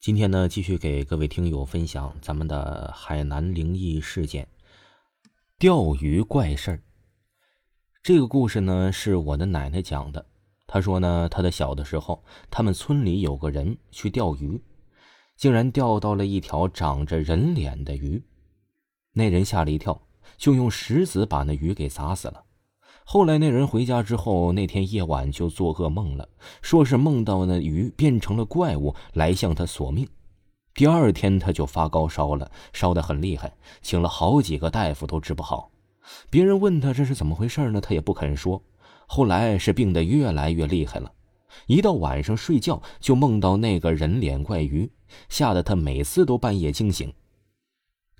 今天呢，继续给各位听友分享咱们的海南灵异事件——钓鱼怪事儿。这个故事呢，是我的奶奶讲的。她说呢，她的小的时候，他们村里有个人去钓鱼，竟然钓到了一条长着人脸的鱼。那人吓了一跳，就用石子把那鱼给砸死了。后来那人回家之后，那天夜晚就做噩梦了，说是梦到那鱼变成了怪物来向他索命。第二天他就发高烧了，烧得很厉害，请了好几个大夫都治不好。别人问他这是怎么回事呢，他也不肯说。后来是病得越来越厉害了，一到晚上睡觉就梦到那个人脸怪鱼，吓得他每次都半夜惊醒。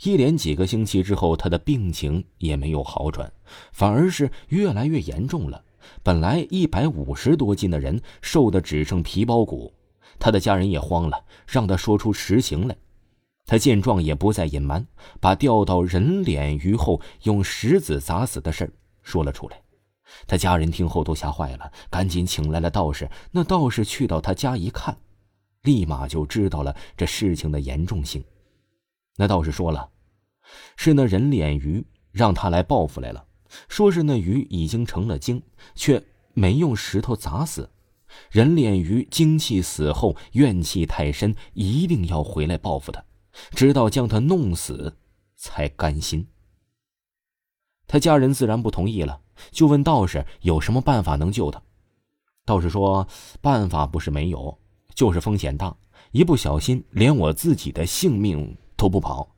一连几个星期之后，他的病情也没有好转，反而是越来越严重了。本来一百五十多斤的人，瘦的只剩皮包骨。他的家人也慌了，让他说出实情来。他见状也不再隐瞒，把钓到人脸鱼后用石子砸死的事说了出来。他家人听后都吓坏了，赶紧请来了道士。那道士去到他家一看，立马就知道了这事情的严重性。那道士说了，是那人脸鱼让他来报复来了，说是那鱼已经成了精，却没用石头砸死。人脸鱼精气死后怨气太深，一定要回来报复他，直到将他弄死才甘心。他家人自然不同意了，就问道士有什么办法能救他。道士说：“办法不是没有，就是风险大，一不小心连我自己的性命。”都不跑，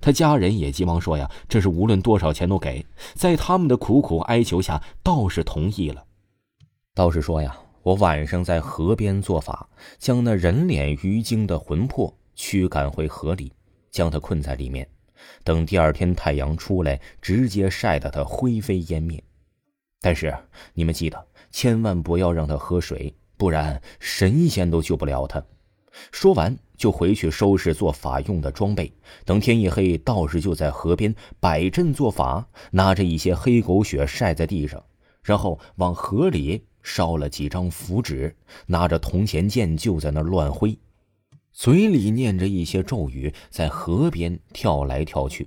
他家人也急忙说：“呀，这是无论多少钱都给。”在他们的苦苦哀求下，道士同意了。道士说：“呀，我晚上在河边做法，将那人脸鱼精的魂魄驱赶回河里，将他困在里面，等第二天太阳出来，直接晒得他灰飞烟灭。但是你们记得，千万不要让他喝水，不然神仙都救不了他。”说完，就回去收拾做法用的装备。等天一黑，道士就在河边摆阵做法，拿着一些黑狗血晒在地上，然后往河里烧了几张符纸，拿着铜钱剑就在那乱挥，嘴里念着一些咒语，在河边跳来跳去。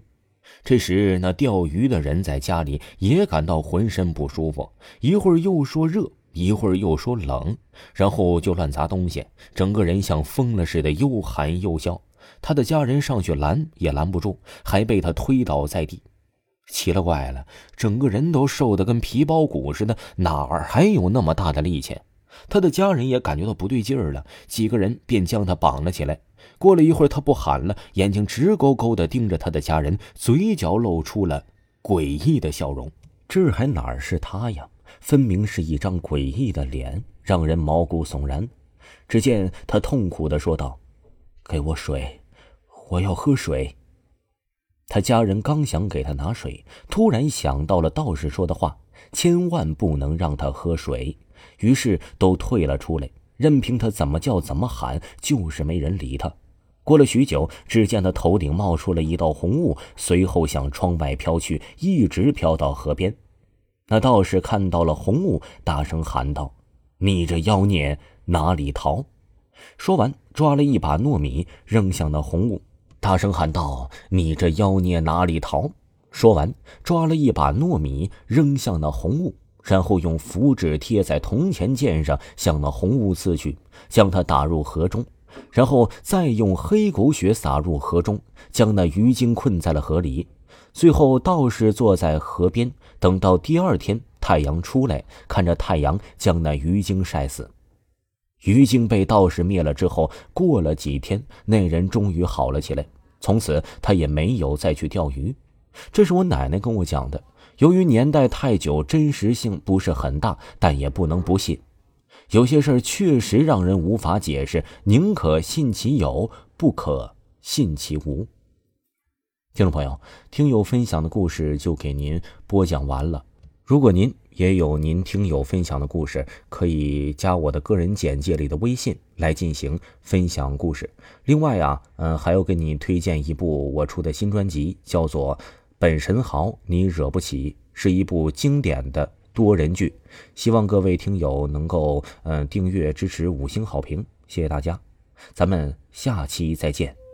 这时，那钓鱼的人在家里也感到浑身不舒服，一会儿又说热。一会儿又说冷，然后就乱砸东西，整个人像疯了似的，又喊又叫。他的家人上去拦也拦不住，还被他推倒在地。奇了怪了，整个人都瘦得跟皮包骨似的，哪儿还有那么大的力气？他的家人也感觉到不对劲儿了，几个人便将他绑了起来。过了一会儿，他不喊了，眼睛直勾勾地盯着他的家人，嘴角露出了诡异的笑容。这还哪儿是他呀？分明是一张诡异的脸，让人毛骨悚然。只见他痛苦的说道：“给我水，我要喝水。”他家人刚想给他拿水，突然想到了道士说的话，千万不能让他喝水，于是都退了出来，任凭他怎么叫怎么喊，就是没人理他。过了许久，只见他头顶冒出了一道红雾，随后向窗外飘去，一直飘到河边。那道士看到了红雾，大声喊道：“你这妖孽哪里逃？”说完，抓了一把糯米扔向那红雾，大声喊道：“你这妖孽哪里逃？”说完，抓了一把糯米扔向那红雾，然后用符纸贴在铜钱剑上，向那红雾刺去，将它打入河中，然后再用黑狗血撒入河中，将那鱼精困在了河里。最后，道士坐在河边，等到第二天太阳出来，看着太阳将那鱼精晒死。鱼精被道士灭了之后，过了几天，那人终于好了起来。从此，他也没有再去钓鱼。这是我奶奶跟我讲的。由于年代太久，真实性不是很大，但也不能不信。有些事儿确实让人无法解释，宁可信其有，不可信其无。听众朋友，听友分享的故事就给您播讲完了。如果您也有您听友分享的故事，可以加我的个人简介里的微信来进行分享故事。另外啊，嗯，还要给你推荐一部我出的新专辑，叫做《本神豪你惹不起》，是一部经典的多人剧。希望各位听友能够嗯订阅支持，五星好评，谢谢大家。咱们下期再见。